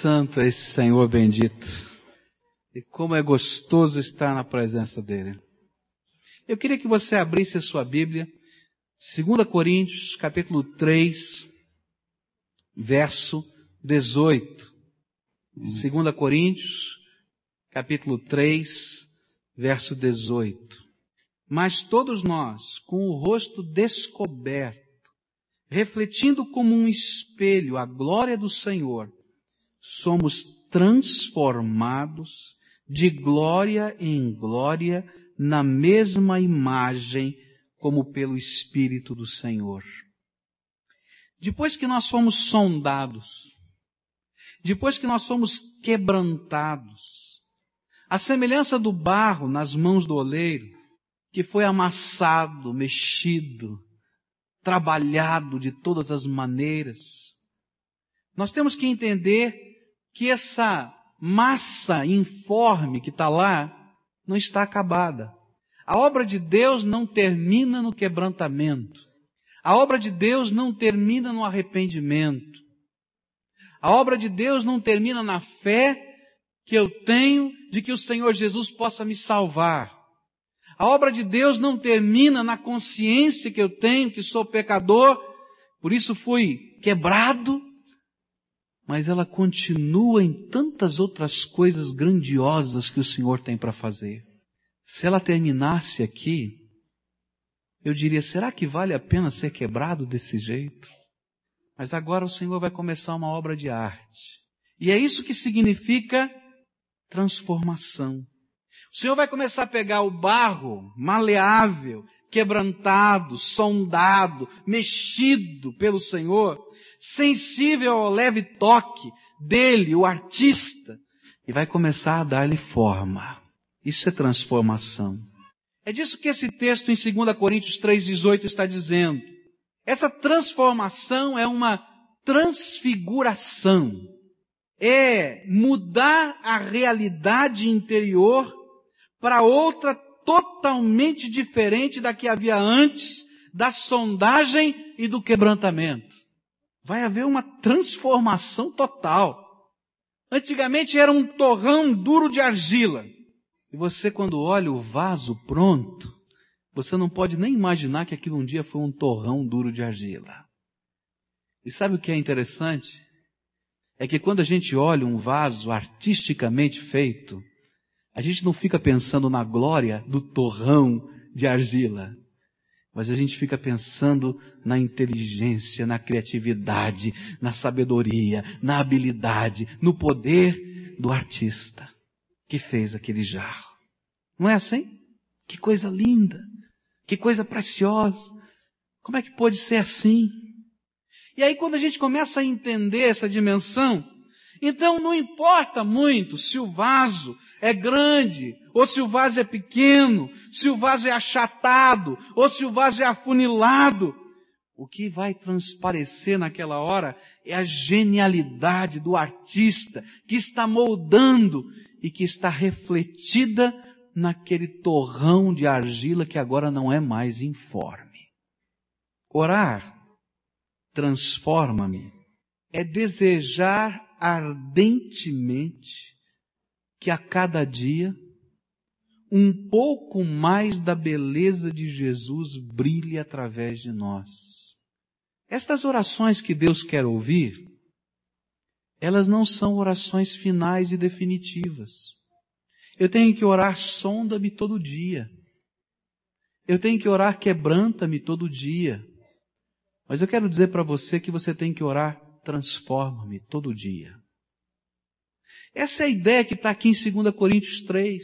Santo é esse Senhor bendito. E como é gostoso estar na presença dele. Eu queria que você abrisse a sua Bíblia, 2 Coríntios, capítulo 3, verso 18. 2 Coríntios, capítulo 3, verso 18. Mas todos nós, com o rosto descoberto, refletindo como um espelho a glória do Senhor, somos transformados de glória em glória na mesma imagem como pelo Espírito do Senhor. Depois que nós fomos sondados, depois que nós fomos quebrantados, a semelhança do barro nas mãos do oleiro, que foi amassado, mexido, trabalhado de todas as maneiras. Nós temos que entender que essa massa informe que está lá não está acabada. A obra de Deus não termina no quebrantamento. A obra de Deus não termina no arrependimento. A obra de Deus não termina na fé que eu tenho de que o Senhor Jesus possa me salvar. A obra de Deus não termina na consciência que eu tenho que sou pecador, por isso fui quebrado, mas ela continua em tantas outras coisas grandiosas que o Senhor tem para fazer. Se ela terminasse aqui, eu diria, será que vale a pena ser quebrado desse jeito? Mas agora o Senhor vai começar uma obra de arte. E é isso que significa transformação. O Senhor vai começar a pegar o barro maleável, quebrantado, sondado, mexido pelo Senhor, sensível ao leve toque dele, o artista, e vai começar a dar-lhe forma. Isso é transformação. É disso que esse texto em 2 Coríntios 3,18 está dizendo. Essa transformação é uma transfiguração. É mudar a realidade interior para outra totalmente diferente da que havia antes da sondagem e do quebrantamento. Vai haver uma transformação total. Antigamente era um torrão duro de argila. E você, quando olha o vaso pronto, você não pode nem imaginar que aquilo um dia foi um torrão duro de argila. E sabe o que é interessante? É que quando a gente olha um vaso artisticamente feito, a gente não fica pensando na glória do torrão de argila, mas a gente fica pensando na inteligência, na criatividade, na sabedoria, na habilidade, no poder do artista que fez aquele jarro. Não é assim? Que coisa linda, que coisa preciosa. Como é que pode ser assim? E aí quando a gente começa a entender essa dimensão, então não importa muito se o vaso é grande, ou se o vaso é pequeno, se o vaso é achatado, ou se o vaso é afunilado. O que vai transparecer naquela hora é a genialidade do artista que está moldando e que está refletida naquele torrão de argila que agora não é mais informe. Orar transforma-me é desejar ardentemente que a cada dia um pouco mais da beleza de Jesus brilhe através de nós. Estas orações que Deus quer ouvir, elas não são orações finais e definitivas. Eu tenho que orar sonda-me todo dia. Eu tenho que orar quebranta-me todo dia. Mas eu quero dizer para você que você tem que orar transforma-me todo dia. Essa é a ideia que está aqui em 2 Coríntios 3.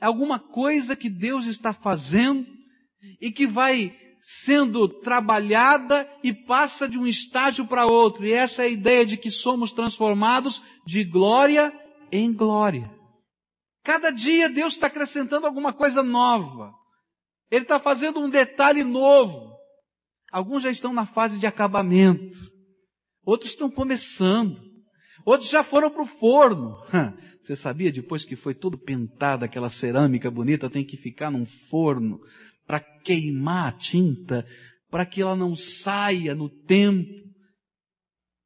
É alguma coisa que Deus está fazendo e que vai sendo trabalhada e passa de um estágio para outro. E essa é a ideia de que somos transformados de glória em glória. Cada dia Deus está acrescentando alguma coisa nova. Ele está fazendo um detalhe novo. Alguns já estão na fase de acabamento. Outros estão começando. Outros já foram para o forno. Você sabia, depois que foi todo pintada aquela cerâmica bonita, tem que ficar num forno para queimar a tinta, para que ela não saia no tempo.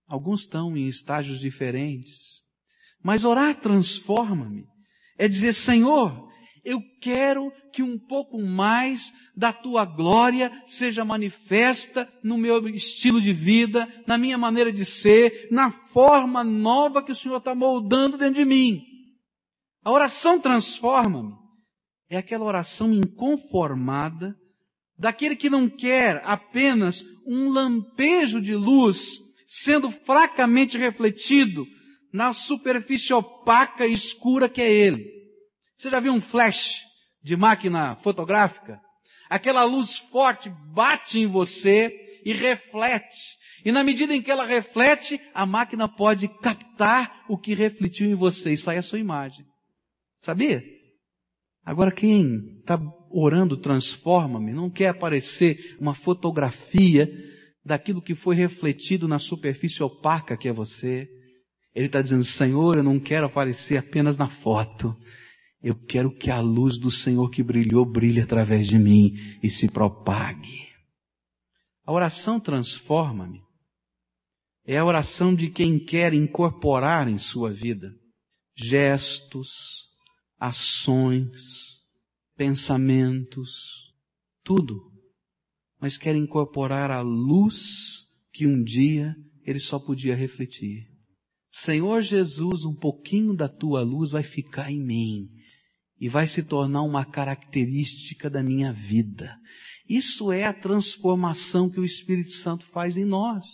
Alguns estão em estágios diferentes. Mas orar transforma-me. É dizer, Senhor, eu quero que um pouco mais da tua glória seja manifesta no meu estilo de vida, na minha maneira de ser, na forma nova que o Senhor está moldando dentro de mim. A oração transforma-me. É aquela oração inconformada daquele que não quer apenas um lampejo de luz sendo fracamente refletido na superfície opaca e escura que é ele. Você já viu um flash de máquina fotográfica? Aquela luz forte bate em você e reflete. E na medida em que ela reflete, a máquina pode captar o que refletiu em você e sai a sua imagem. Sabia? Agora quem está orando transforma-me, não quer aparecer uma fotografia daquilo que foi refletido na superfície opaca que é você. Ele está dizendo, Senhor, eu não quero aparecer apenas na foto. Eu quero que a luz do Senhor que brilhou brilhe através de mim e se propague. A oração transforma-me. É a oração de quem quer incorporar em sua vida gestos, ações, pensamentos, tudo, mas quer incorporar a luz que um dia ele só podia refletir. Senhor Jesus, um pouquinho da tua luz vai ficar em mim e vai se tornar uma característica da minha vida. Isso é a transformação que o Espírito Santo faz em nós.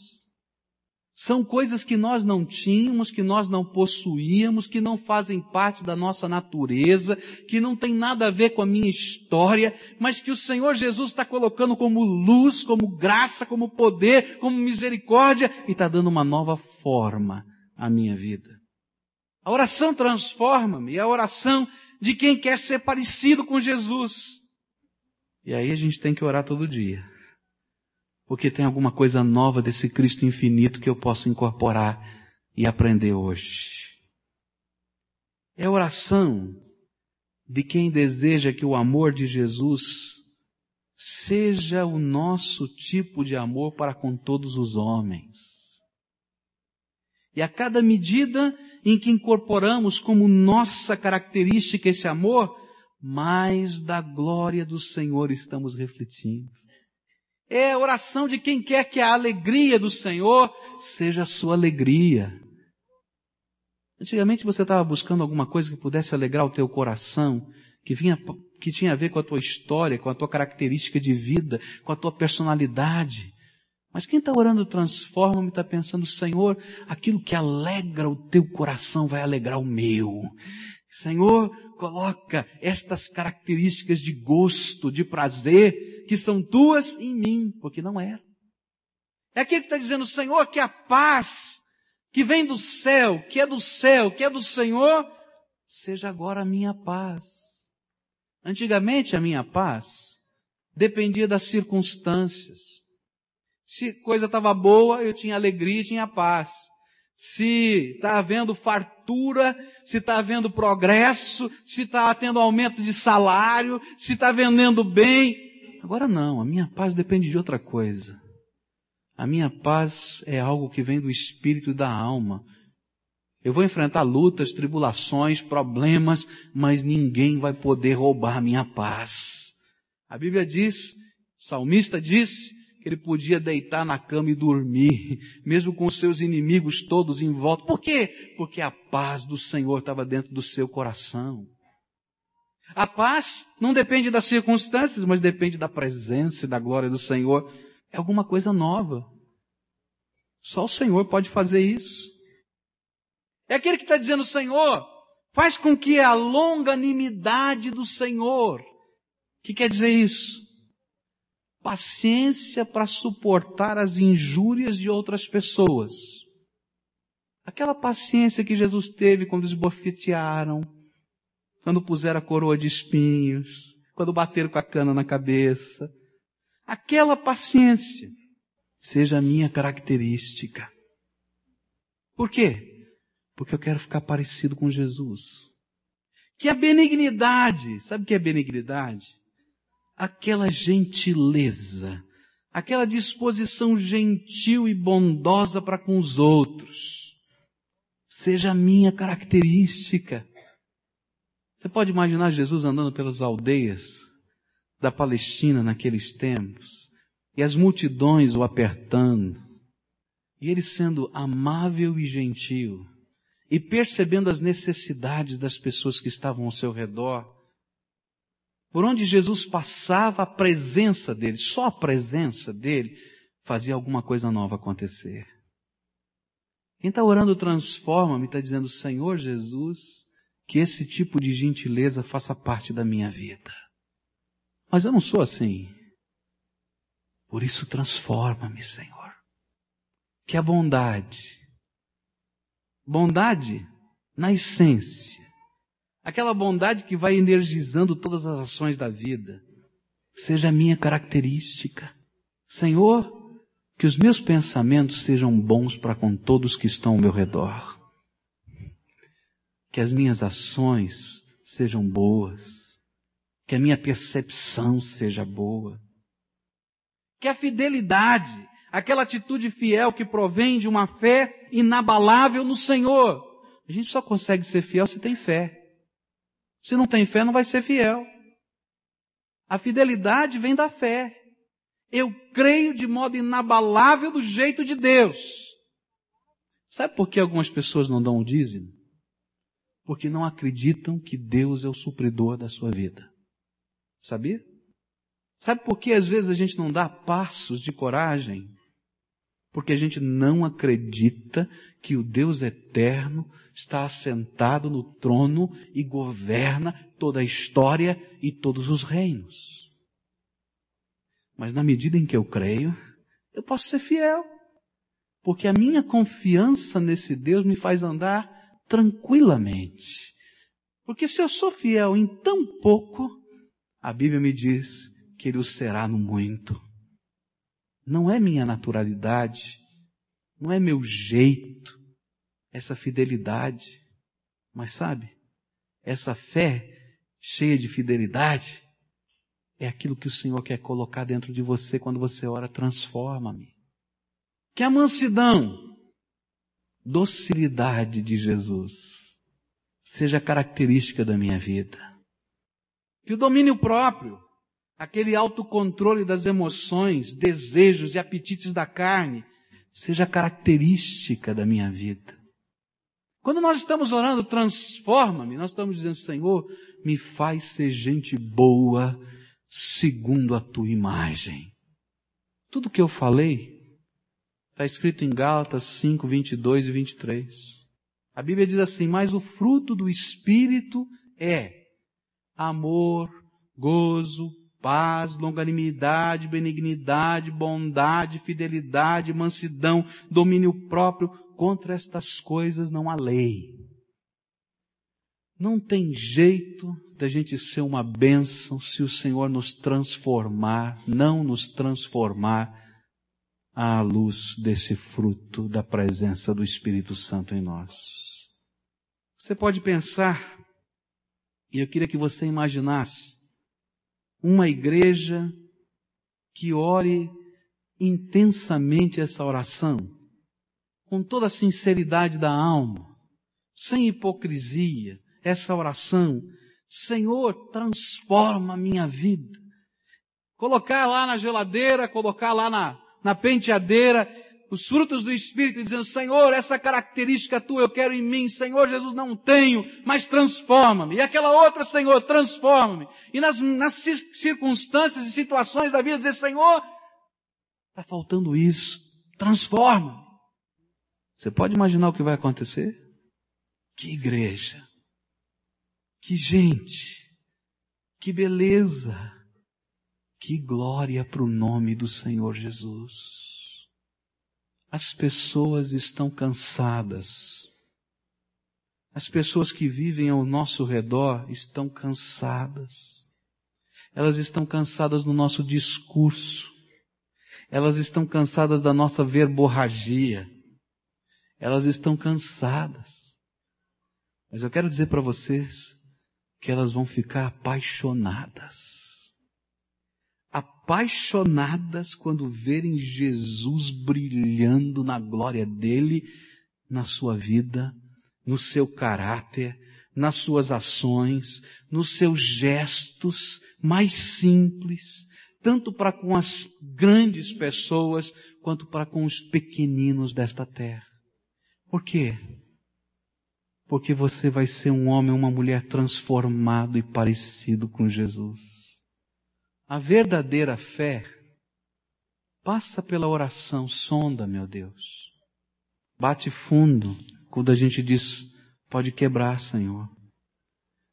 São coisas que nós não tínhamos, que nós não possuíamos, que não fazem parte da nossa natureza, que não tem nada a ver com a minha história, mas que o Senhor Jesus está colocando como luz, como graça, como poder, como misericórdia e está dando uma nova forma à minha vida. A oração transforma-me, a oração de quem quer ser parecido com Jesus. E aí a gente tem que orar todo dia porque tem alguma coisa nova desse Cristo infinito que eu posso incorporar e aprender hoje. É oração de quem deseja que o amor de Jesus seja o nosso tipo de amor para com todos os homens. E a cada medida em que incorporamos como nossa característica esse amor, mais da glória do Senhor estamos refletindo. É a oração de quem quer que a alegria do Senhor seja a sua alegria. Antigamente você estava buscando alguma coisa que pudesse alegrar o teu coração, que vinha, que tinha a ver com a tua história, com a tua característica de vida, com a tua personalidade. Mas quem está orando transforma-me está pensando, Senhor, aquilo que alegra o teu coração vai alegrar o meu. Senhor, coloca estas características de gosto, de prazer, que são tuas em mim, porque não era. É aquele que está dizendo, Senhor, que a paz que vem do céu, que é do céu, que é do Senhor, seja agora a minha paz. Antigamente a minha paz dependia das circunstâncias. Se coisa estava boa, eu tinha alegria, tinha paz. Se está havendo fartura, se está havendo progresso, se está tendo aumento de salário, se está vendendo bem, Agora não, a minha paz depende de outra coisa. A minha paz é algo que vem do espírito e da alma. Eu vou enfrentar lutas, tribulações, problemas, mas ninguém vai poder roubar a minha paz. A Bíblia diz, o salmista que ele podia deitar na cama e dormir, mesmo com seus inimigos todos em volta. Por quê? Porque a paz do Senhor estava dentro do seu coração. A paz não depende das circunstâncias, mas depende da presença e da glória do Senhor. É alguma coisa nova. Só o Senhor pode fazer isso. É aquele que está dizendo, Senhor, faz com que a longanimidade do Senhor. O que quer dizer isso? Paciência para suportar as injúrias de outras pessoas. Aquela paciência que Jesus teve quando esbofetearam, quando puseram a coroa de espinhos, quando bateram com a cana na cabeça. Aquela paciência seja a minha característica. Por quê? Porque eu quero ficar parecido com Jesus. Que a benignidade, sabe o que é benignidade? Aquela gentileza, aquela disposição gentil e bondosa para com os outros, seja a minha característica. Você pode imaginar Jesus andando pelas aldeias da Palestina naqueles tempos, e as multidões o apertando, e ele sendo amável e gentil, e percebendo as necessidades das pessoas que estavam ao seu redor, por onde Jesus passava, a presença dele, só a presença dele, fazia alguma coisa nova acontecer. Quem está orando transforma-me, está dizendo, Senhor Jesus, que esse tipo de gentileza faça parte da minha vida. Mas eu não sou assim. Por isso transforma-me, Senhor. Que a bondade, bondade na essência, aquela bondade que vai energizando todas as ações da vida, seja a minha característica. Senhor, que os meus pensamentos sejam bons para com todos que estão ao meu redor. Que as minhas ações sejam boas. Que a minha percepção seja boa. Que a fidelidade, aquela atitude fiel que provém de uma fé inabalável no Senhor. A gente só consegue ser fiel se tem fé. Se não tem fé, não vai ser fiel. A fidelidade vem da fé. Eu creio de modo inabalável do jeito de Deus. Sabe por que algumas pessoas não dão o dízimo? Porque não acreditam que Deus é o supridor da sua vida. Sabia? Sabe por que às vezes a gente não dá passos de coragem? Porque a gente não acredita que o Deus eterno está assentado no trono e governa toda a história e todos os reinos. Mas na medida em que eu creio, eu posso ser fiel. Porque a minha confiança nesse Deus me faz andar tranquilamente. Porque se eu sou fiel em tão pouco, a Bíblia me diz que Ele o será no muito. Não é minha naturalidade, não é meu jeito, essa fidelidade. Mas sabe, essa fé cheia de fidelidade é aquilo que o Senhor quer colocar dentro de você quando você ora, transforma-me. Que a mansidão, docilidade de Jesus seja característica da minha vida. Que o domínio próprio, aquele autocontrole das emoções, desejos e apetites da carne, seja característica da minha vida. Quando nós estamos orando, transforma-me, nós estamos dizendo, Senhor, me faz ser gente boa, segundo a tua imagem. Tudo que eu falei está escrito em Gálatas 5, 22 e 23. A Bíblia diz assim, mas o fruto do Espírito é amor, gozo, paz, longanimidade, benignidade, bondade, fidelidade, mansidão, domínio próprio, contra estas coisas não há lei. Não tem jeito da gente ser uma bênção se o Senhor nos transformar, não nos transformar à luz desse fruto da presença do Espírito Santo em nós. Você pode pensar, e eu queria que você imaginasse, uma igreja que ore intensamente essa oração com toda a sinceridade da alma, sem hipocrisia, essa oração, Senhor, transforma a minha vida. Colocar lá na geladeira, colocar lá na, na penteadeira, os frutos do Espírito, dizendo, Senhor, essa característica tua eu quero em mim, Senhor Jesus, não tenho, mas transforma-me. E aquela outra, Senhor, transforma-me. E nas, nas circunstâncias e situações da vida, dizer, Senhor, está faltando isso, transforma-me. Você pode imaginar o que vai acontecer? Que igreja! Que gente! Que beleza! Que glória para o nome do Senhor Jesus! As pessoas estão cansadas. As pessoas que vivem ao nosso redor estão cansadas. Elas estão cansadas do nosso discurso. Elas estão cansadas da nossa verborragia elas estão cansadas. Mas eu quero dizer para vocês que elas vão ficar apaixonadas. Apaixonadas quando verem Jesus brilhando na glória dele, na sua vida, no seu caráter, nas suas ações, nos seus gestos mais simples, tanto para com as grandes pessoas quanto para com os pequeninos desta terra. Por quê? Porque você vai ser um homem uma mulher transformado e parecido com Jesus. A verdadeira fé passa pela oração, sonda, meu Deus. Bate fundo quando a gente diz, pode quebrar, Senhor.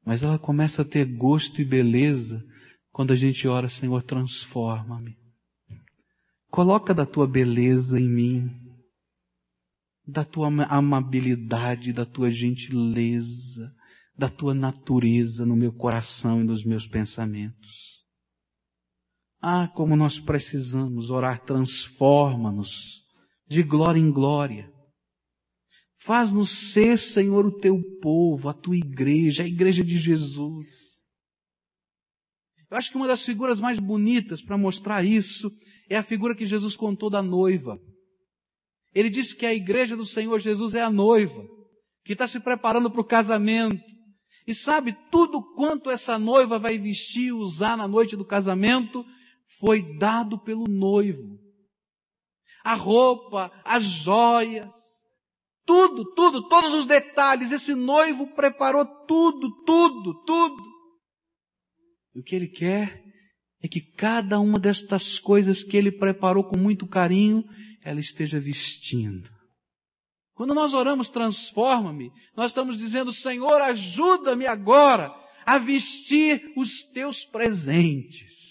Mas ela começa a ter gosto e beleza quando a gente ora, Senhor, transforma-me. Coloca da tua beleza em mim da tua amabilidade, da tua gentileza, da tua natureza no meu coração e nos meus pensamentos. Ah, como nós precisamos orar, transforma-nos de glória em glória. Faz-nos ser, Senhor, o teu povo, a tua igreja, a igreja de Jesus. Eu acho que uma das figuras mais bonitas para mostrar isso é a figura que Jesus contou da noiva. Ele disse que a igreja do Senhor Jesus é a noiva, que está se preparando para o casamento. E sabe, tudo quanto essa noiva vai vestir e usar na noite do casamento foi dado pelo noivo. A roupa, as joias, tudo, tudo, todos os detalhes. Esse noivo preparou tudo, tudo, tudo. E o que ele quer é que cada uma destas coisas que ele preparou com muito carinho, ela esteja vestindo. Quando nós oramos, transforma-me, nós estamos dizendo, Senhor, ajuda-me agora a vestir os teus presentes.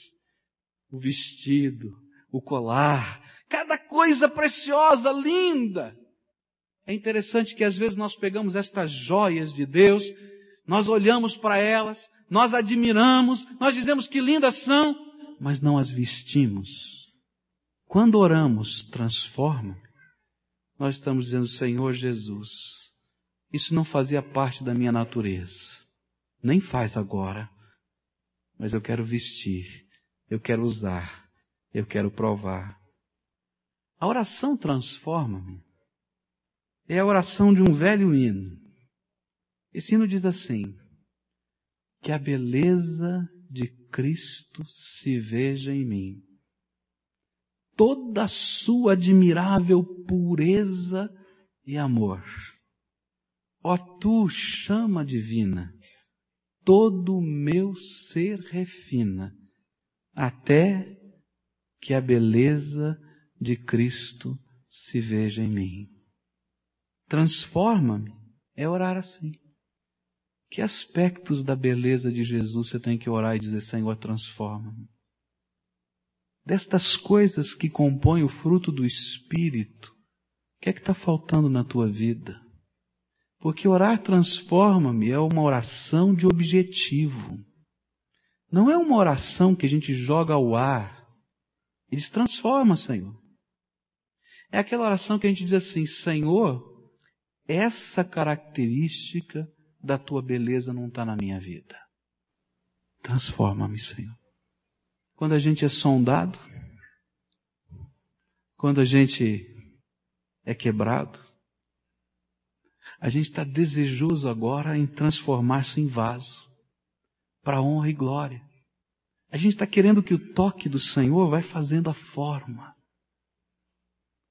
O vestido, o colar, cada coisa preciosa, linda. É interessante que às vezes nós pegamos estas joias de Deus, nós olhamos para elas, nós admiramos, nós dizemos que lindas são, mas não as vestimos. Quando oramos, transforma, nós estamos dizendo, Senhor Jesus, isso não fazia parte da minha natureza, nem faz agora, mas eu quero vestir, eu quero usar, eu quero provar. A oração transforma-me. É a oração de um velho hino. Esse hino diz assim: que a beleza de Cristo se veja em mim toda a sua admirável pureza e amor. Ó tu, chama divina, todo o meu ser refina, até que a beleza de Cristo se veja em mim. Transforma-me, é orar assim. Que aspectos da beleza de Jesus você tem que orar e dizer, Senhor, transforma-me? destas coisas que compõem o fruto do Espírito, o que é que está faltando na tua vida? Porque orar transforma-me é uma oração de objetivo. Não é uma oração que a gente joga ao ar. Eles transforma, Senhor. É aquela oração que a gente diz assim, Senhor, essa característica da tua beleza não está na minha vida. Transforma-me, Senhor quando a gente é sondado, quando a gente é quebrado, a gente está desejoso agora em transformar-se em vaso para honra e glória. A gente está querendo que o toque do Senhor vai fazendo a forma.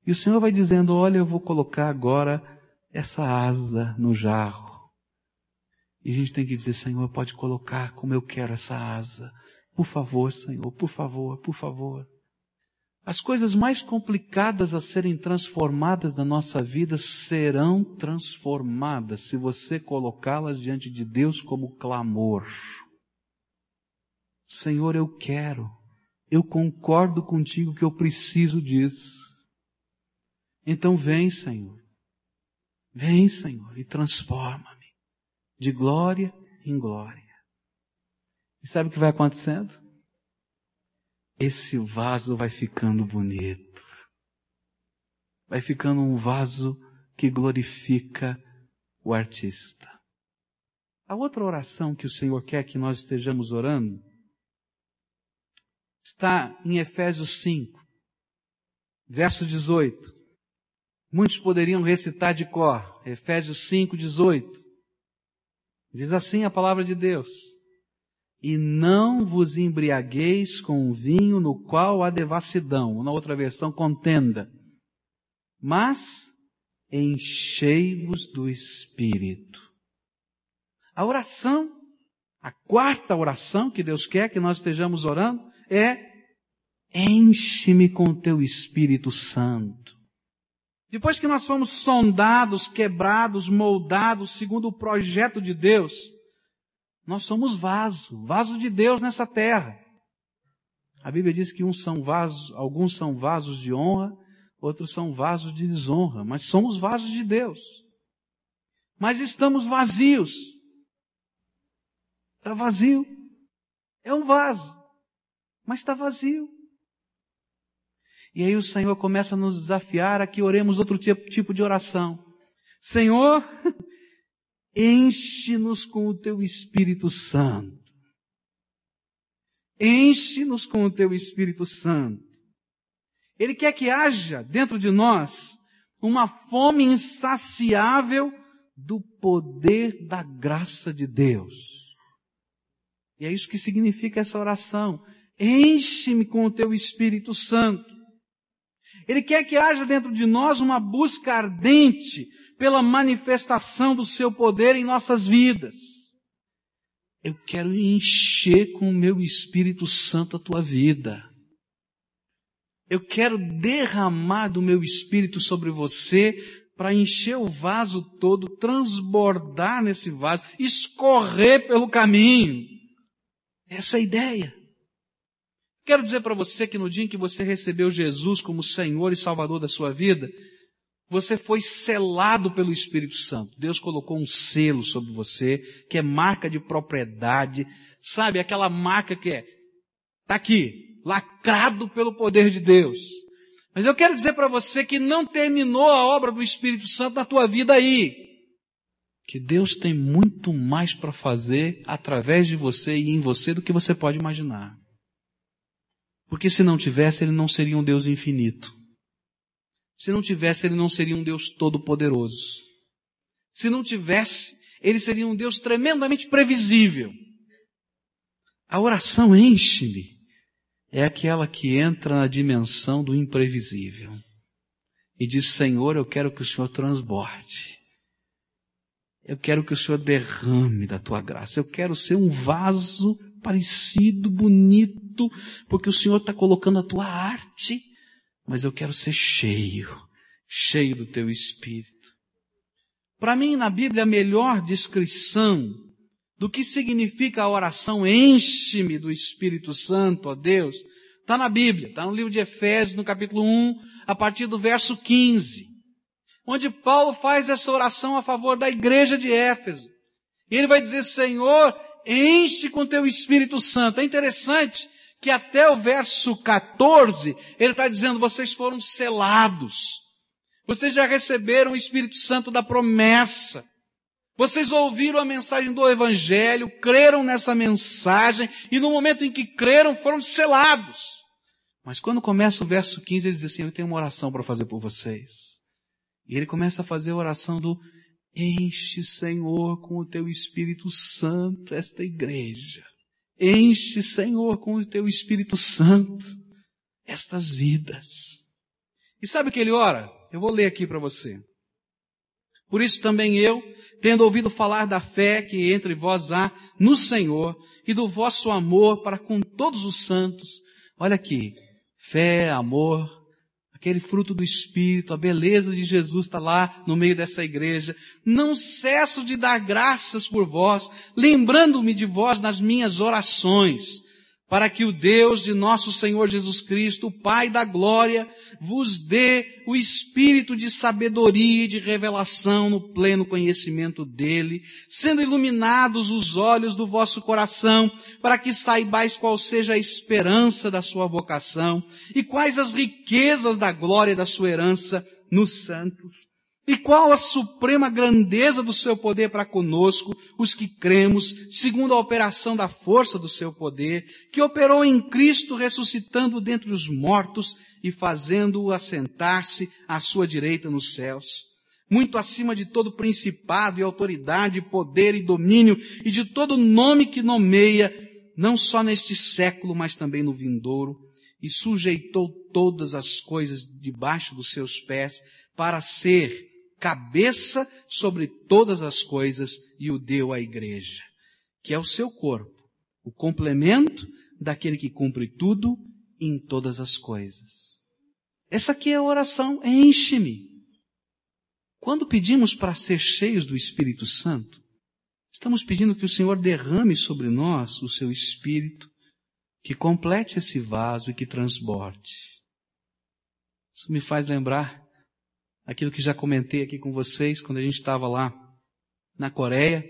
E o Senhor vai dizendo: Olha, eu vou colocar agora essa asa no jarro. E a gente tem que dizer: Senhor, pode colocar como eu quero essa asa. Por favor, Senhor, por favor, por favor. As coisas mais complicadas a serem transformadas na nossa vida serão transformadas se você colocá-las diante de Deus como clamor. Senhor, eu quero, eu concordo contigo que eu preciso disso. Então vem, Senhor. Vem, Senhor, e transforma-me de glória em glória. E sabe o que vai acontecendo? Esse vaso vai ficando bonito. Vai ficando um vaso que glorifica o artista. A outra oração que o Senhor quer que nós estejamos orando Está em Efésios 5, verso 18. Muitos poderiam recitar de cor. Efésios 5, 18. Diz assim a palavra de Deus. E não vos embriagueis com o vinho no qual há devassidão. Na outra versão, contenda. Mas enchei-vos do Espírito. A oração, a quarta oração que Deus quer que nós estejamos orando é enche-me com teu Espírito Santo. Depois que nós fomos sondados, quebrados, moldados segundo o projeto de Deus, nós somos vaso, vaso de Deus nessa terra. A Bíblia diz que uns são vasos, alguns são vasos de honra, outros são vasos de desonra, mas somos vasos de Deus. Mas estamos vazios. Está vazio. É um vaso, mas está vazio. E aí o Senhor começa a nos desafiar a que oremos outro tipo de oração. Senhor, Enche-nos com o teu Espírito Santo. Enche-nos com o teu Espírito Santo. Ele quer que haja dentro de nós uma fome insaciável do poder da graça de Deus. E é isso que significa essa oração. Enche-me com o teu Espírito Santo. Ele quer que haja dentro de nós uma busca ardente pela manifestação do seu poder em nossas vidas. Eu quero encher com o meu Espírito Santo a tua vida. Eu quero derramar do meu Espírito sobre você para encher o vaso todo, transbordar nesse vaso, escorrer pelo caminho. Essa é a ideia. Quero dizer para você que no dia em que você recebeu Jesus como Senhor e Salvador da sua vida, você foi selado pelo Espírito Santo. Deus colocou um selo sobre você, que é marca de propriedade. Sabe, aquela marca que é, tá aqui, lacrado pelo poder de Deus. Mas eu quero dizer para você que não terminou a obra do Espírito Santo na tua vida aí. Que Deus tem muito mais para fazer através de você e em você do que você pode imaginar. Porque se não tivesse, ele não seria um Deus infinito. Se não tivesse, ele não seria um Deus todo-poderoso. Se não tivesse, ele seria um Deus tremendamente previsível. A oração enche-me é aquela que entra na dimensão do imprevisível e diz: Senhor, eu quero que o Senhor transborde. Eu quero que o Senhor derrame da tua graça. Eu quero ser um vaso parecido, bonito, porque o Senhor está colocando a tua arte mas eu quero ser cheio, cheio do teu espírito. Para mim, na Bíblia, a melhor descrição do que significa a oração enche-me do Espírito Santo, ó Deus, está na Bíblia, está no livro de Efésios, no capítulo 1, a partir do verso 15, onde Paulo faz essa oração a favor da igreja de Éfeso. E ele vai dizer, Senhor, enche com teu Espírito Santo. É interessante que até o verso 14, ele está dizendo, vocês foram selados. Vocês já receberam o Espírito Santo da promessa. Vocês ouviram a mensagem do Evangelho, creram nessa mensagem, e no momento em que creram, foram selados. Mas quando começa o verso 15, ele diz assim, eu tenho uma oração para fazer por vocês. E ele começa a fazer a oração do, enche, Senhor, com o teu Espírito Santo esta igreja. Enche, Senhor, com o teu Espírito Santo estas vidas. E sabe o que ele ora? Eu vou ler aqui para você. Por isso também eu, tendo ouvido falar da fé que entre vós há no Senhor e do vosso amor para com todos os santos, olha aqui, fé, amor, aquele fruto do Espírito, a beleza de Jesus está lá no meio dessa igreja. Não cesso de dar graças por vós, lembrando-me de vós nas minhas orações, para que o Deus de nosso Senhor Jesus Cristo, o Pai da glória, vos dê o espírito de sabedoria e de revelação no pleno conhecimento dele, sendo iluminados os olhos do vosso coração, para que saibais qual seja a esperança da sua vocação e quais as riquezas da glória da sua herança nos santos E qual a suprema grandeza do seu poder para conosco, os que cremos, segundo a operação da força do seu poder, que operou em Cristo ressuscitando dentre os mortos e fazendo-o assentar-se à sua direita nos céus. Muito acima de todo principado e autoridade, poder e domínio e de todo nome que nomeia, não só neste século, mas também no vindouro, e sujeitou todas as coisas debaixo dos seus pés para ser cabeça sobre todas as coisas e o deu à igreja, que é o seu corpo, o complemento daquele que cumpre tudo em todas as coisas. Essa aqui é a oração, enche-me. Quando pedimos para ser cheios do Espírito Santo, estamos pedindo que o Senhor derrame sobre nós o seu Espírito, que complete esse vaso e que transborde. Isso me faz lembrar aquilo que já comentei aqui com vocês quando a gente estava lá na Coreia,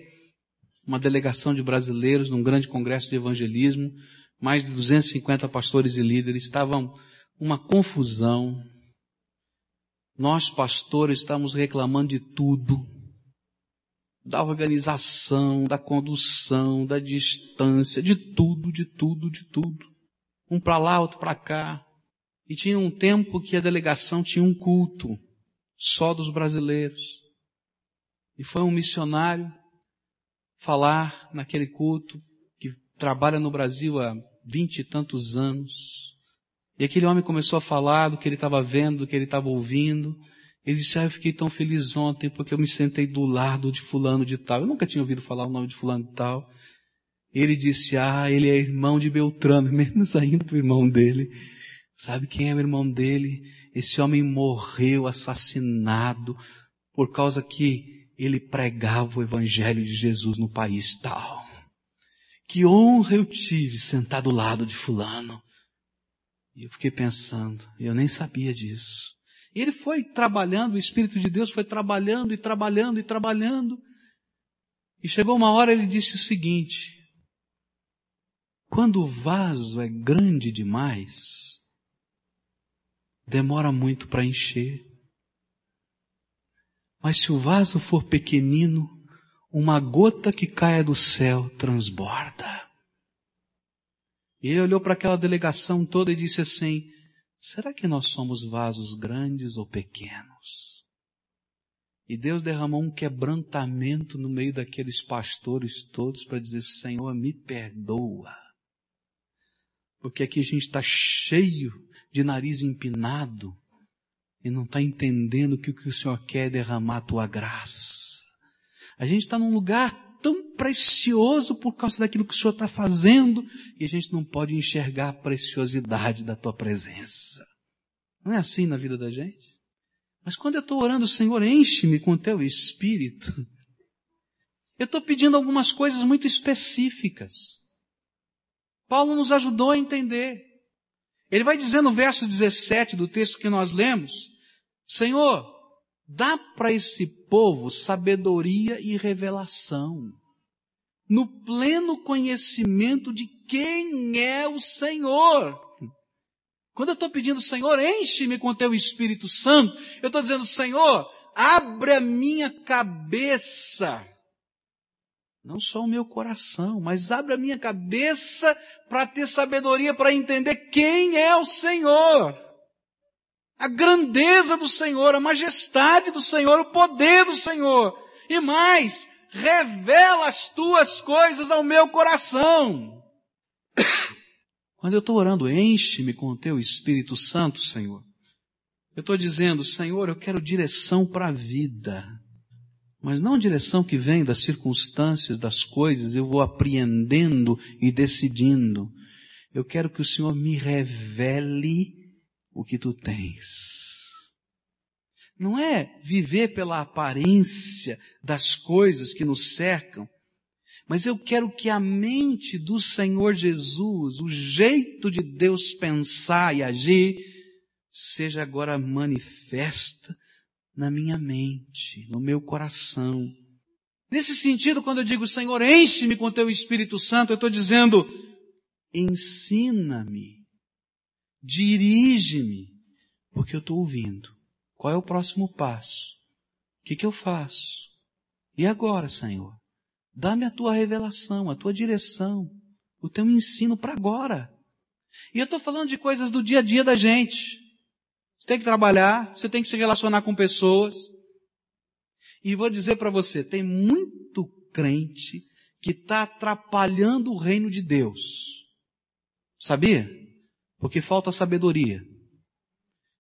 uma delegação de brasileiros num grande congresso de evangelismo, mais de 250 pastores e líderes, estavam uma confusão. Nós pastores estávamos reclamando de tudo. Da organização, da condução, da distância, de tudo, de tudo, de tudo. Um para lá, outro para cá. E tinha um tempo que a delegação tinha um culto só dos brasileiros. E foi um missionário falar naquele culto que trabalha no Brasil há vinte e tantos anos. E aquele homem começou a falar do que ele estava vendo, do que ele estava ouvindo. Ele disse, ah, eu fiquei tão feliz ontem porque eu me sentei do lado de fulano de tal. Eu nunca tinha ouvido falar o nome de fulano de tal. Ele disse, ah, ele é irmão de Beltrano, menos ainda do irmão dele. Sabe quem é o irmão dele? Esse homem morreu assassinado por causa que ele pregava o evangelho de Jesus no país tal. Que honra eu tive sentado ao lado de fulano. E eu fiquei pensando, eu nem sabia disso. E ele foi trabalhando, o Espírito de Deus foi trabalhando e trabalhando e trabalhando. E chegou uma hora ele disse o seguinte: quando o vaso é grande demais, demora muito para encher. Mas se o vaso for pequenino, uma gota que caia do céu transborda. E ele olhou para aquela delegação toda e disse assim: será que nós somos vasos grandes ou pequenos? E Deus derramou um quebrantamento no meio daqueles pastores todos para dizer: Senhor, me perdoa. Porque aqui a gente está cheio de nariz empinado e não está entendendo que o que o Senhor quer é derramar a tua graça. A gente está num lugar tão precioso por causa daquilo que o Senhor está fazendo e a gente não pode enxergar a preciosidade da tua presença. Não é assim na vida da gente? Mas quando eu estou orando, Senhor, enche-me com o teu espírito. Eu estou pedindo algumas coisas muito específicas. Paulo nos ajudou a entender. Ele vai dizer no verso 17 do texto que nós lemos, Senhor, dá para esse povo sabedoria e revelação, no pleno conhecimento de quem é o Senhor. Quando eu estou pedindo, Senhor, enche-me com teu Espírito Santo, eu estou dizendo, Senhor, abre a minha cabeça não só o meu coração, mas abre a minha cabeça para ter sabedoria para entender quem é o Senhor. A grandeza do Senhor, a majestade do Senhor, o poder do Senhor. E mais, revela as tuas coisas ao meu coração. Quando eu estou orando, enche-me com o teu Espírito Santo, Senhor. Eu estou dizendo, Senhor, eu quero direção para a vida mas não a direção que vem das circunstâncias, das coisas, eu vou apreendendo e decidindo. Eu quero que o Senhor me revele o que tu tens. Não é viver pela aparência das coisas que nos cercam, mas eu quero que a mente do Senhor Jesus, o jeito de Deus pensar e agir, seja agora manifesta na minha mente, no meu coração. Nesse sentido, quando eu digo, Senhor, enche-me com teu Espírito Santo, eu estou dizendo, ensina-me, dirige-me, porque eu estou ouvindo. Qual é o próximo passo? O que, que eu faço? E agora, Senhor? Dá-me a tua revelação, a tua direção, o teu ensino para agora. E eu estou falando de coisas do dia a dia da gente. Você tem que trabalhar, você tem que se relacionar com pessoas. E vou dizer para você, tem muito crente que está atrapalhando o reino de Deus. Sabia? Porque falta sabedoria.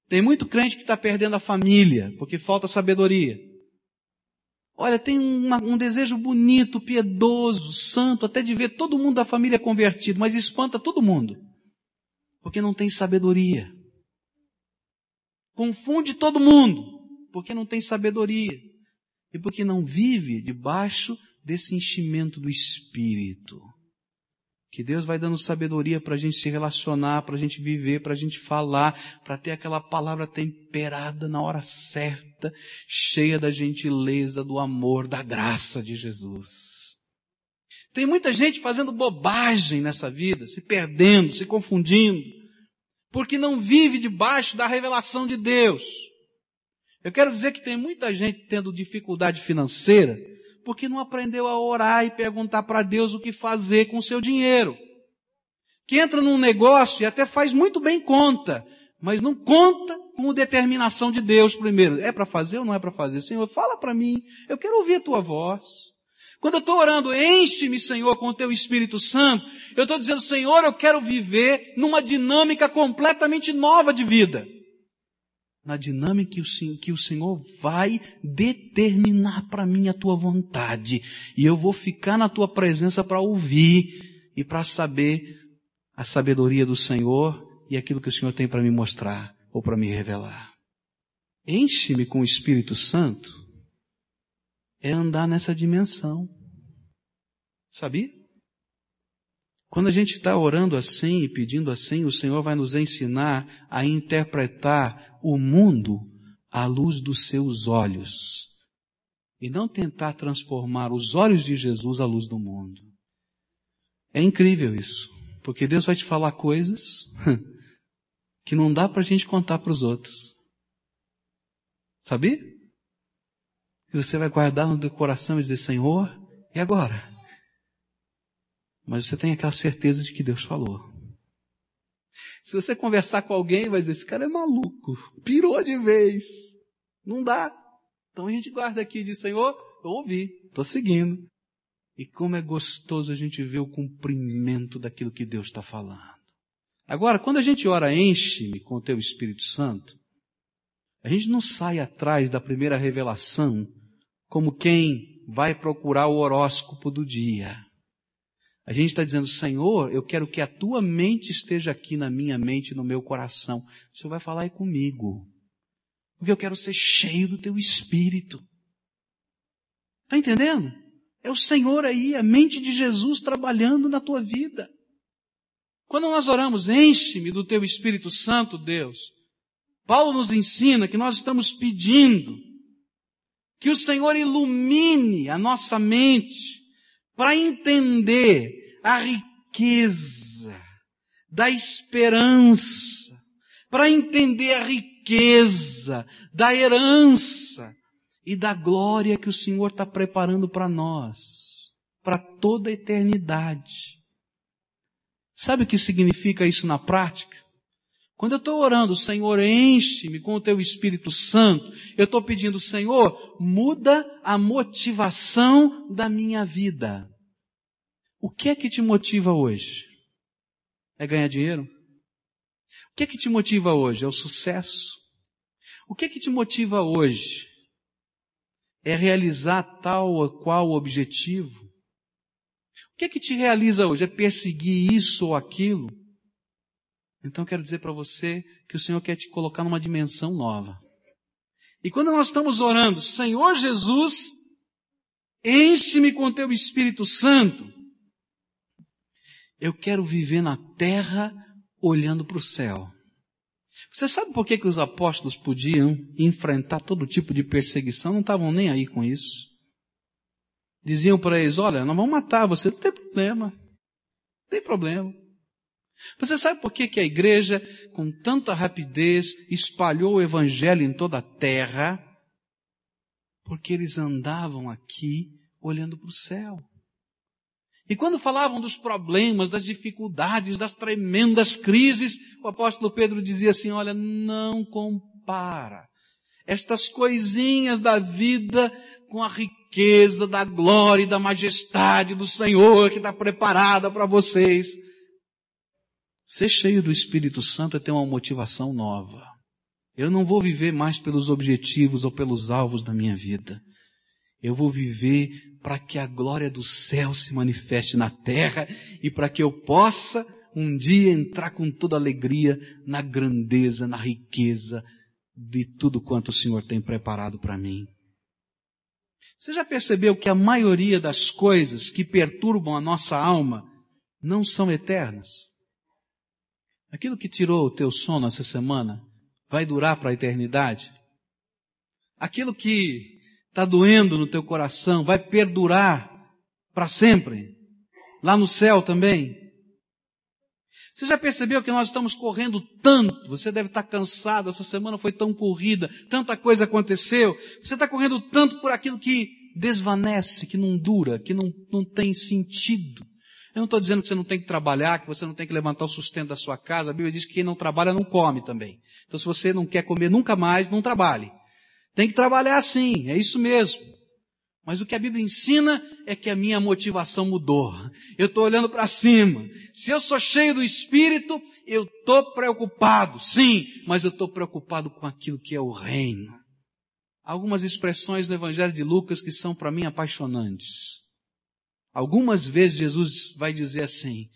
Tem muito crente que está perdendo a família, porque falta sabedoria. Olha, tem uma, um desejo bonito, piedoso, santo, até de ver todo mundo da família convertido, mas espanta todo mundo. Porque não tem sabedoria. Confunde todo mundo, porque não tem sabedoria. E porque não vive debaixo desse enchimento do Espírito. Que Deus vai dando sabedoria para a gente se relacionar, para a gente viver, para a gente falar, para ter aquela palavra temperada na hora certa, cheia da gentileza, do amor, da graça de Jesus. Tem muita gente fazendo bobagem nessa vida, se perdendo, se confundindo, porque não vive debaixo da revelação de Deus. Eu quero dizer que tem muita gente tendo dificuldade financeira, porque não aprendeu a orar e perguntar para Deus o que fazer com o seu dinheiro. Que entra num negócio e até faz muito bem conta, mas não conta com a determinação de Deus primeiro. É para fazer ou não é para fazer? Senhor, fala para mim, eu quero ouvir a tua voz. Quando eu estou orando, enche-me, Senhor, com o teu Espírito Santo, eu estou dizendo, Senhor, eu quero viver numa dinâmica completamente nova de vida na dinâmica que o, que o Senhor vai determinar para mim a tua vontade. E eu vou ficar na tua presença para ouvir e para saber a sabedoria do Senhor e aquilo que o Senhor tem para me mostrar ou para me revelar. Enche-me com o Espírito Santo é andar nessa dimensão. Sabia? Quando a gente está orando assim e pedindo assim, o Senhor vai nos ensinar a interpretar o mundo à luz dos seus olhos. E não tentar transformar os olhos de Jesus à luz do mundo. É incrível isso. Porque Deus vai te falar coisas que não dá para a gente contar para os outros. Sabia? Que você vai guardar no teu coração e dizer, Senhor, e agora? Mas você tem aquela certeza de que Deus falou. Se você conversar com alguém, vai dizer, esse cara é maluco, pirou de vez. Não dá. Então a gente guarda aqui e diz, Senhor, eu ouvi, estou seguindo. E como é gostoso a gente ver o cumprimento daquilo que Deus está falando. Agora, quando a gente ora, enche-me com o teu Espírito Santo, a gente não sai atrás da primeira revelação como quem vai procurar o horóscopo do dia. A gente está dizendo, Senhor, eu quero que a tua mente esteja aqui na minha mente, no meu coração. O Senhor vai falar aí comigo. Porque eu quero ser cheio do teu espírito. Está entendendo? É o Senhor aí, a mente de Jesus trabalhando na tua vida. Quando nós oramos, enche-me do teu Espírito Santo, Deus. Paulo nos ensina que nós estamos pedindo que o Senhor ilumine a nossa mente para entender a riqueza da esperança, para entender a riqueza da herança e da glória que o Senhor está preparando para nós, para toda a eternidade. Sabe o que significa isso na prática? Quando eu estou orando, Senhor, enche-me com o teu Espírito Santo, eu estou pedindo, Senhor, muda a motivação da minha vida. O que é que te motiva hoje? É ganhar dinheiro? O que é que te motiva hoje? É o sucesso? O que é que te motiva hoje? É realizar tal ou qual objetivo? O que é que te realiza hoje? É perseguir isso ou aquilo? Então quero dizer para você que o Senhor quer te colocar numa dimensão nova. E quando nós estamos orando, Senhor Jesus, enche-me com teu Espírito Santo. Eu quero viver na terra olhando para o céu. Você sabe por que, que os apóstolos podiam enfrentar todo tipo de perseguição? Não estavam nem aí com isso. Diziam para eles, olha, nós vamos matar você, não tem problema. Não tem problema. Você sabe por que, que a igreja, com tanta rapidez, espalhou o evangelho em toda a terra? Porque eles andavam aqui olhando para o céu. E quando falavam dos problemas, das dificuldades, das tremendas crises, o apóstolo Pedro dizia assim: olha, não compara estas coisinhas da vida com a riqueza da glória e da majestade do Senhor que está preparada para vocês. Ser cheio do Espírito Santo é ter uma motivação nova. Eu não vou viver mais pelos objetivos ou pelos alvos da minha vida. Eu vou viver para que a glória do céu se manifeste na terra e para que eu possa um dia entrar com toda alegria na grandeza, na riqueza de tudo quanto o Senhor tem preparado para mim. Você já percebeu que a maioria das coisas que perturbam a nossa alma não são eternas? Aquilo que tirou o teu sono essa semana vai durar para a eternidade? Aquilo que está doendo no teu coração vai perdurar para sempre? Lá no céu também? Você já percebeu que nós estamos correndo tanto? Você deve estar cansado, essa semana foi tão corrida, tanta coisa aconteceu. Você está correndo tanto por aquilo que desvanece, que não dura, que não, não tem sentido. Eu não estou dizendo que você não tem que trabalhar, que você não tem que levantar o sustento da sua casa. A Bíblia diz que quem não trabalha não come também. Então se você não quer comer nunca mais, não trabalhe. Tem que trabalhar sim, é isso mesmo. Mas o que a Bíblia ensina é que a minha motivação mudou. Eu estou olhando para cima. Se eu sou cheio do Espírito, eu estou preocupado, sim, mas eu estou preocupado com aquilo que é o reino. Algumas expressões no Evangelho de Lucas que são para mim apaixonantes. Algumas vezes Jesus vai dizer assim,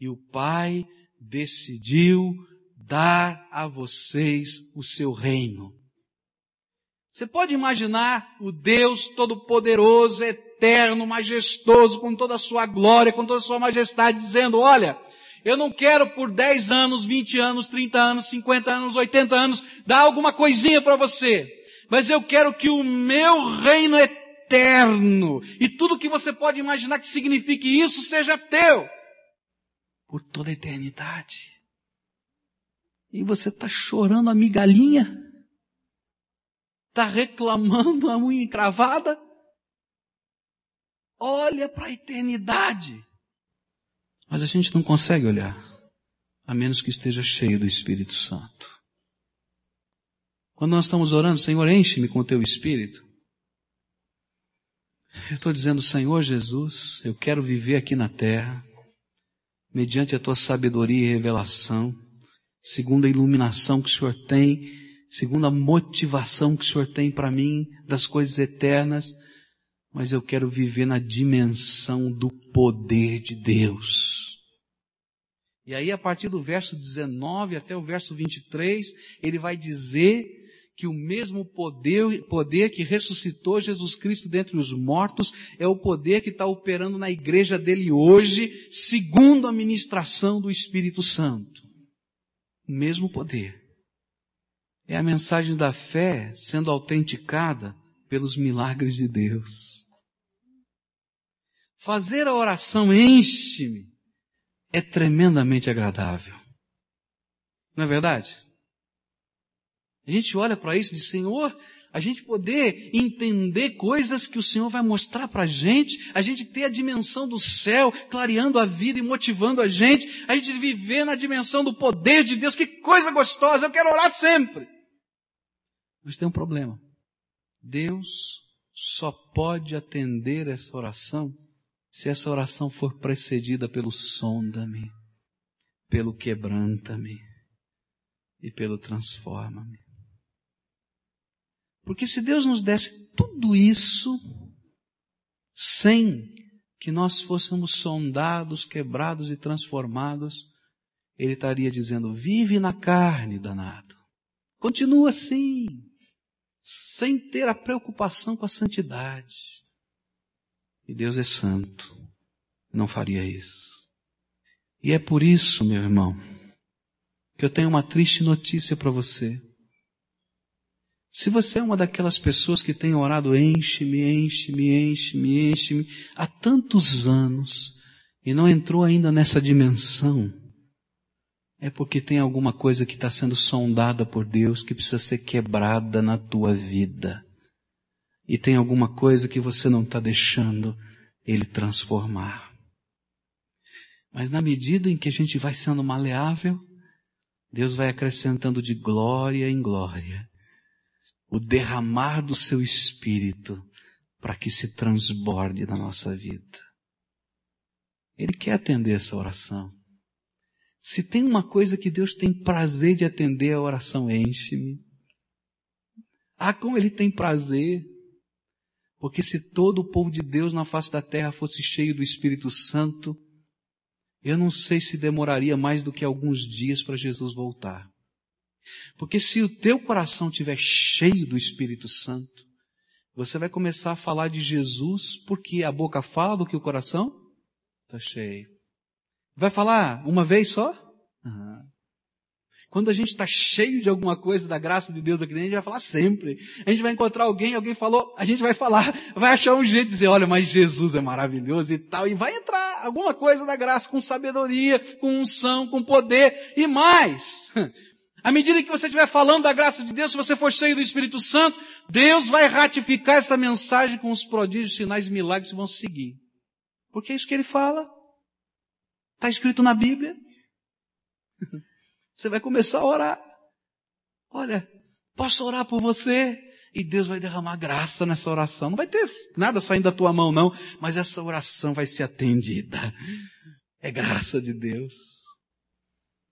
e o Pai decidiu dar a vocês o seu reino. Você pode imaginar o Deus Todo-Poderoso, Eterno, Majestoso, com toda a sua glória, com toda a sua majestade, dizendo, olha, eu não quero por 10 anos, 20 anos, 30 anos, 50 anos, 80 anos, dar alguma coisinha para você. Mas eu quero que o meu reino eterno e tudo que você pode imaginar que signifique isso seja teu por toda a eternidade. E você está chorando a migalhinha? Está reclamando a unha encravada? Olha para a eternidade. Mas a gente não consegue olhar, a menos que esteja cheio do Espírito Santo. Quando nós estamos orando, Senhor, enche-me com o teu Espírito. Eu estou dizendo, Senhor Jesus, eu quero viver aqui na terra, mediante a tua sabedoria e revelação, segundo a iluminação que o Senhor tem, segundo a motivação que o Senhor tem para mim das coisas eternas, mas eu quero viver na dimensão do poder de Deus. E aí, a partir do verso 19 até o verso 23, ele vai dizer que o mesmo poder, poder que ressuscitou Jesus Cristo dentre os mortos é o poder que está operando na igreja dele hoje, segundo a ministração do Espírito Santo. O mesmo poder. É a mensagem da fé sendo autenticada pelos milagres de Deus. Fazer a oração enche-me é tremendamente agradável. Não é verdade? A gente olha para isso e diz, Senhor, a gente poder entender coisas que o Senhor vai mostrar para a gente, a gente ter a dimensão do céu, clareando a vida e motivando a gente, a gente viver na dimensão do poder de Deus, que coisa gostosa, eu quero orar sempre. Mas tem um problema. Deus só pode atender essa oração se essa oração for precedida pelo sonda-me, pelo quebranta-me e pelo transforma-me. Porque se Deus nos desse tudo isso sem que nós fôssemos sondados, quebrados e transformados, Ele estaria dizendo: vive na carne, danado. Continua assim, sem ter a preocupação com a santidade. E Deus é santo, não faria isso. E é por isso, meu irmão, que eu tenho uma triste notícia para você. Se você é uma daquelas pessoas que tem orado enche-me, enche-me, enche-me, enche-me há tantos anos e não entrou ainda nessa dimensão, é porque tem alguma coisa que está sendo sondada por Deus que precisa ser quebrada na tua vida. e tem alguma coisa que você não está deixando ele transformar. Mas na medida em que a gente vai sendo maleável, Deus vai acrescentando de glória em glória o derramar do seu espírito para que se transborde na nossa vida. Ele quer atender essa oração. Se tem uma coisa que Deus tem prazer de atender, a oração enche-me. Ah, como Ele tem prazer. Porque se todo o povo de Deus na face da terra fosse cheio do Espírito Santo, eu não sei se demoraria mais do que alguns dias para Jesus voltar. Porque se o teu coração estiver cheio do Espírito Santo, você vai começar a falar de Jesus porque a boca fala do que o coração está cheio. Vai falar uma vez só? Uhum. Quando a gente está cheio de alguma coisa da graça de Deus aqui dentro, a gente vai falar sempre. A gente vai encontrar alguém, alguém falou, a gente vai falar, vai achar um jeito de dizer, olha, mas Jesus é maravilhoso e tal, e vai entrar alguma coisa da graça com sabedoria, com unção, com poder e mais. À medida que você estiver falando da graça de Deus, se você for cheio do Espírito Santo, Deus vai ratificar essa mensagem com os prodígios, sinais e milagres que vão seguir. Porque é isso que ele fala. Está escrito na Bíblia. Você vai começar a orar. Olha, posso orar por você? E Deus vai derramar graça nessa oração. Não vai ter nada saindo da tua mão, não, mas essa oração vai ser atendida. É graça de Deus.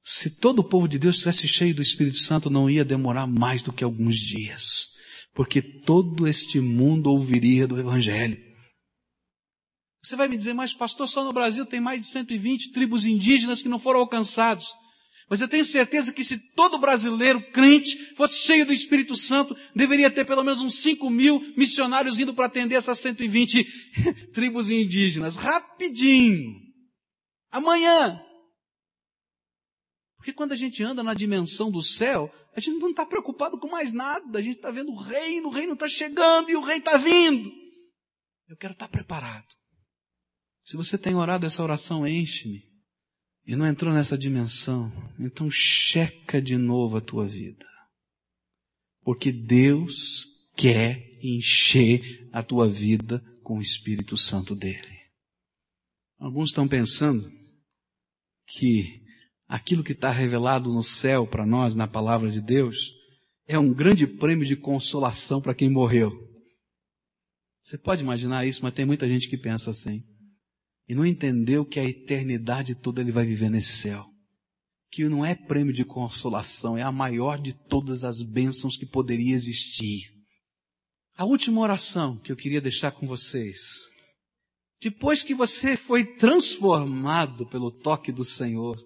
Se todo o povo de Deus estivesse cheio do Espírito Santo, não ia demorar mais do que alguns dias. Porque todo este mundo ouviria do Evangelho. Você vai me dizer, mas pastor, só no Brasil tem mais de 120 tribos indígenas que não foram alcançados. Mas eu tenho certeza que se todo brasileiro crente fosse cheio do Espírito Santo, deveria ter pelo menos uns 5 mil missionários indo para atender essas 120 tribos indígenas. Rapidinho. Amanhã. Porque quando a gente anda na dimensão do céu, a gente não está preocupado com mais nada. A gente está vendo o reino, o reino está chegando e o rei está vindo. Eu quero estar tá preparado. Se você tem orado essa oração, enche-me e não entrou nessa dimensão, então checa de novo a tua vida. Porque Deus quer encher a tua vida com o Espírito Santo dele. Alguns estão pensando que aquilo que está revelado no céu para nós, na palavra de Deus, é um grande prêmio de consolação para quem morreu. Você pode imaginar isso, mas tem muita gente que pensa assim e não entendeu que a eternidade toda ele vai viver nesse céu. Que não é prêmio de consolação, é a maior de todas as bênçãos que poderia existir. A última oração que eu queria deixar com vocês. Depois que você foi transformado pelo toque do Senhor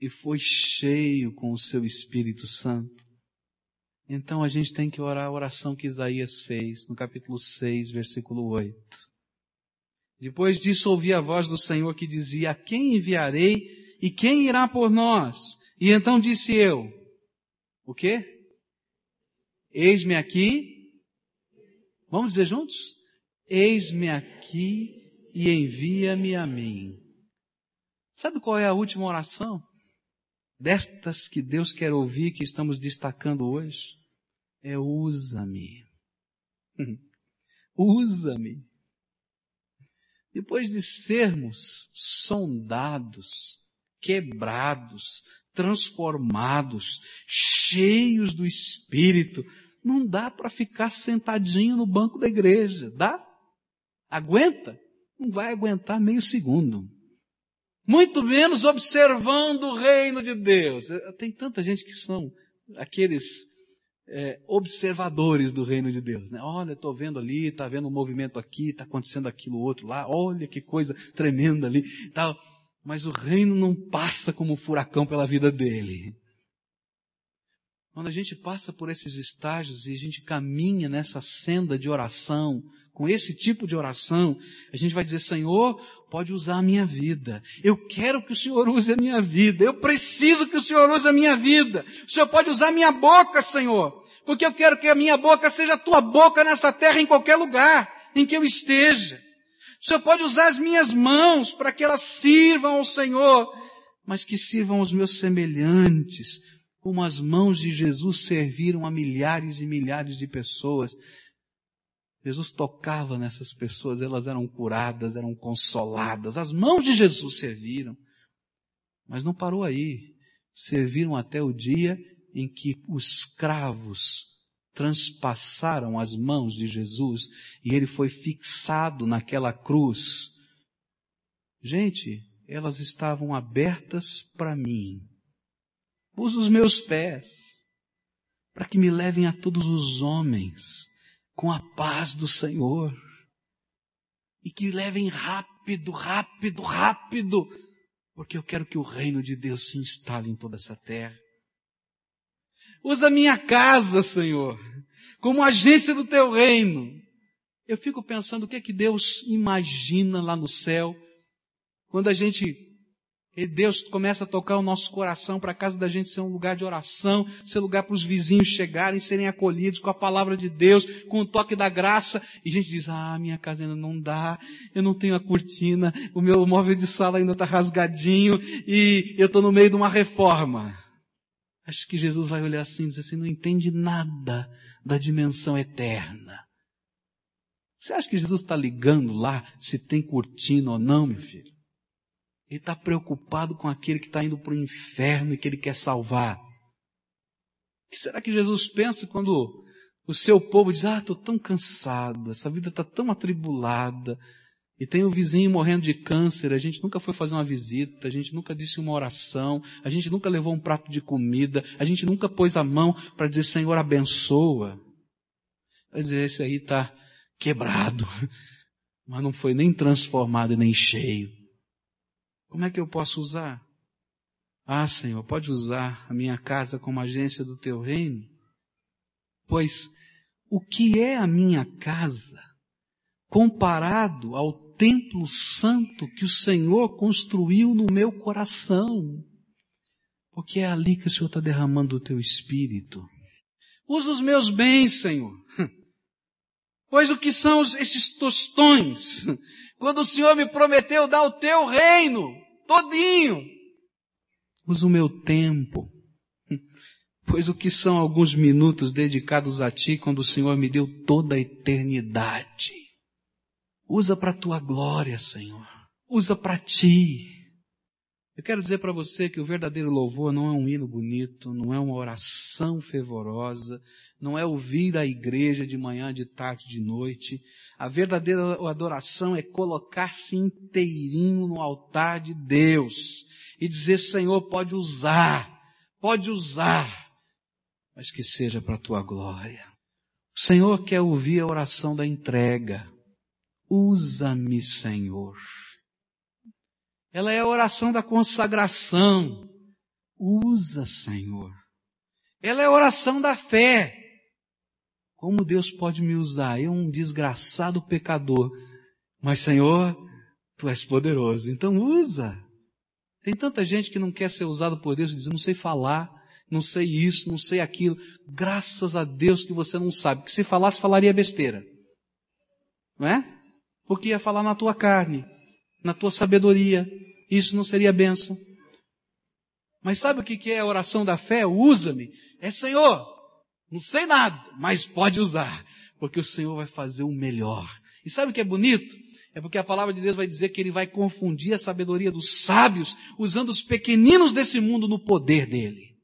e foi cheio com o seu Espírito Santo, então a gente tem que orar a oração que Isaías fez no capítulo 6, versículo 8. Depois disso ouvi a voz do Senhor que dizia, a quem enviarei e quem irá por nós? E então disse eu, o quê? Eis-me aqui. Vamos dizer juntos? Eis-me aqui e envia-me a mim. Sabe qual é a última oração? Destas que Deus quer ouvir, que estamos destacando hoje? É usa-me. usa-me. Depois de sermos sondados, quebrados, transformados, cheios do Espírito, não dá para ficar sentadinho no banco da igreja. Dá? Aguenta? Não vai aguentar meio segundo. Muito menos observando o reino de Deus. Tem tanta gente que são aqueles é, observadores do reino de Deus. Né? Olha, estou vendo ali, está vendo um movimento aqui, está acontecendo aquilo outro lá, olha que coisa tremenda ali, tal. Mas o reino não passa como um furacão pela vida dele. Quando a gente passa por esses estágios e a gente caminha nessa senda de oração, com esse tipo de oração, a gente vai dizer, Senhor, pode usar a minha vida. Eu quero que o Senhor use a minha vida. Eu preciso que o Senhor use a minha vida. O Senhor pode usar a minha boca, Senhor. Porque eu quero que a minha boca seja a tua boca nessa terra, em qualquer lugar em que eu esteja. O Senhor pode usar as minhas mãos para que elas sirvam ao Senhor, mas que sirvam aos meus semelhantes, como as mãos de Jesus serviram a milhares e milhares de pessoas Jesus tocava nessas pessoas, elas eram curadas, eram consoladas, as mãos de Jesus serviram. Mas não parou aí. Serviram até o dia em que os cravos transpassaram as mãos de Jesus e ele foi fixado naquela cruz. Gente, elas estavam abertas para mim. Usa os meus pés para que me levem a todos os homens com a paz do Senhor. E que levem rápido, rápido, rápido, porque eu quero que o reino de Deus se instale em toda essa terra. Usa minha casa, Senhor, como agência do teu reino. Eu fico pensando o que é que Deus imagina lá no céu, quando a gente e Deus começa a tocar o nosso coração para a casa da gente ser um lugar de oração, ser lugar para os vizinhos chegarem, serem acolhidos com a palavra de Deus, com o toque da graça. E a gente diz, ah, minha casa ainda não dá, eu não tenho a cortina, o meu móvel de sala ainda está rasgadinho e eu estou no meio de uma reforma. Acho que Jesus vai olhar assim e dizer assim, não entende nada da dimensão eterna. Você acha que Jesus está ligando lá se tem cortina ou não, meu filho? Ele está preocupado com aquele que está indo para o inferno e que ele quer salvar. O que será que Jesus pensa quando o seu povo diz, ah, estou tão cansado, essa vida está tão atribulada, e tem o vizinho morrendo de câncer, a gente nunca foi fazer uma visita, a gente nunca disse uma oração, a gente nunca levou um prato de comida, a gente nunca pôs a mão para dizer, Senhor, abençoa. Vai dizer, esse aí está quebrado, mas não foi nem transformado e nem cheio. Como é que eu posso usar? Ah, Senhor, pode usar a minha casa como agência do teu reino? Pois o que é a minha casa comparado ao templo santo que o Senhor construiu no meu coração? Porque é ali que o Senhor está derramando o teu espírito. Usa os meus bens, Senhor. Pois o que são esses tostões? Quando o Senhor me prometeu dar o teu reino, todinho. Usa o meu tempo. Pois o que são alguns minutos dedicados a ti quando o Senhor me deu toda a eternidade? Usa para a tua glória, Senhor. Usa para ti. Eu quero dizer para você que o verdadeiro louvor não é um hino bonito, não é uma oração fervorosa, não é ouvir a igreja de manhã, de tarde, de noite. A verdadeira adoração é colocar-se inteirinho no altar de Deus e dizer, Senhor, pode usar, pode usar, mas que seja para a tua glória. O Senhor quer ouvir a oração da entrega. Usa-me, Senhor. Ela é a oração da consagração. Usa, Senhor. Ela é a oração da fé. Como Deus pode me usar? Eu, um desgraçado pecador. Mas, Senhor, Tu és poderoso. Então usa. Tem tanta gente que não quer ser usado por Deus e diz, não sei falar, não sei isso, não sei aquilo. Graças a Deus que você não sabe. Que se falasse, falaria besteira. Não é? Porque ia falar na tua carne na tua sabedoria. Isso não seria bênção. Mas sabe o que é a oração da fé? Usa-me. É Senhor, não sei nada, mas pode usar, porque o Senhor vai fazer o melhor. E sabe o que é bonito? É porque a palavra de Deus vai dizer que Ele vai confundir a sabedoria dos sábios, usando os pequeninos desse mundo no poder dele.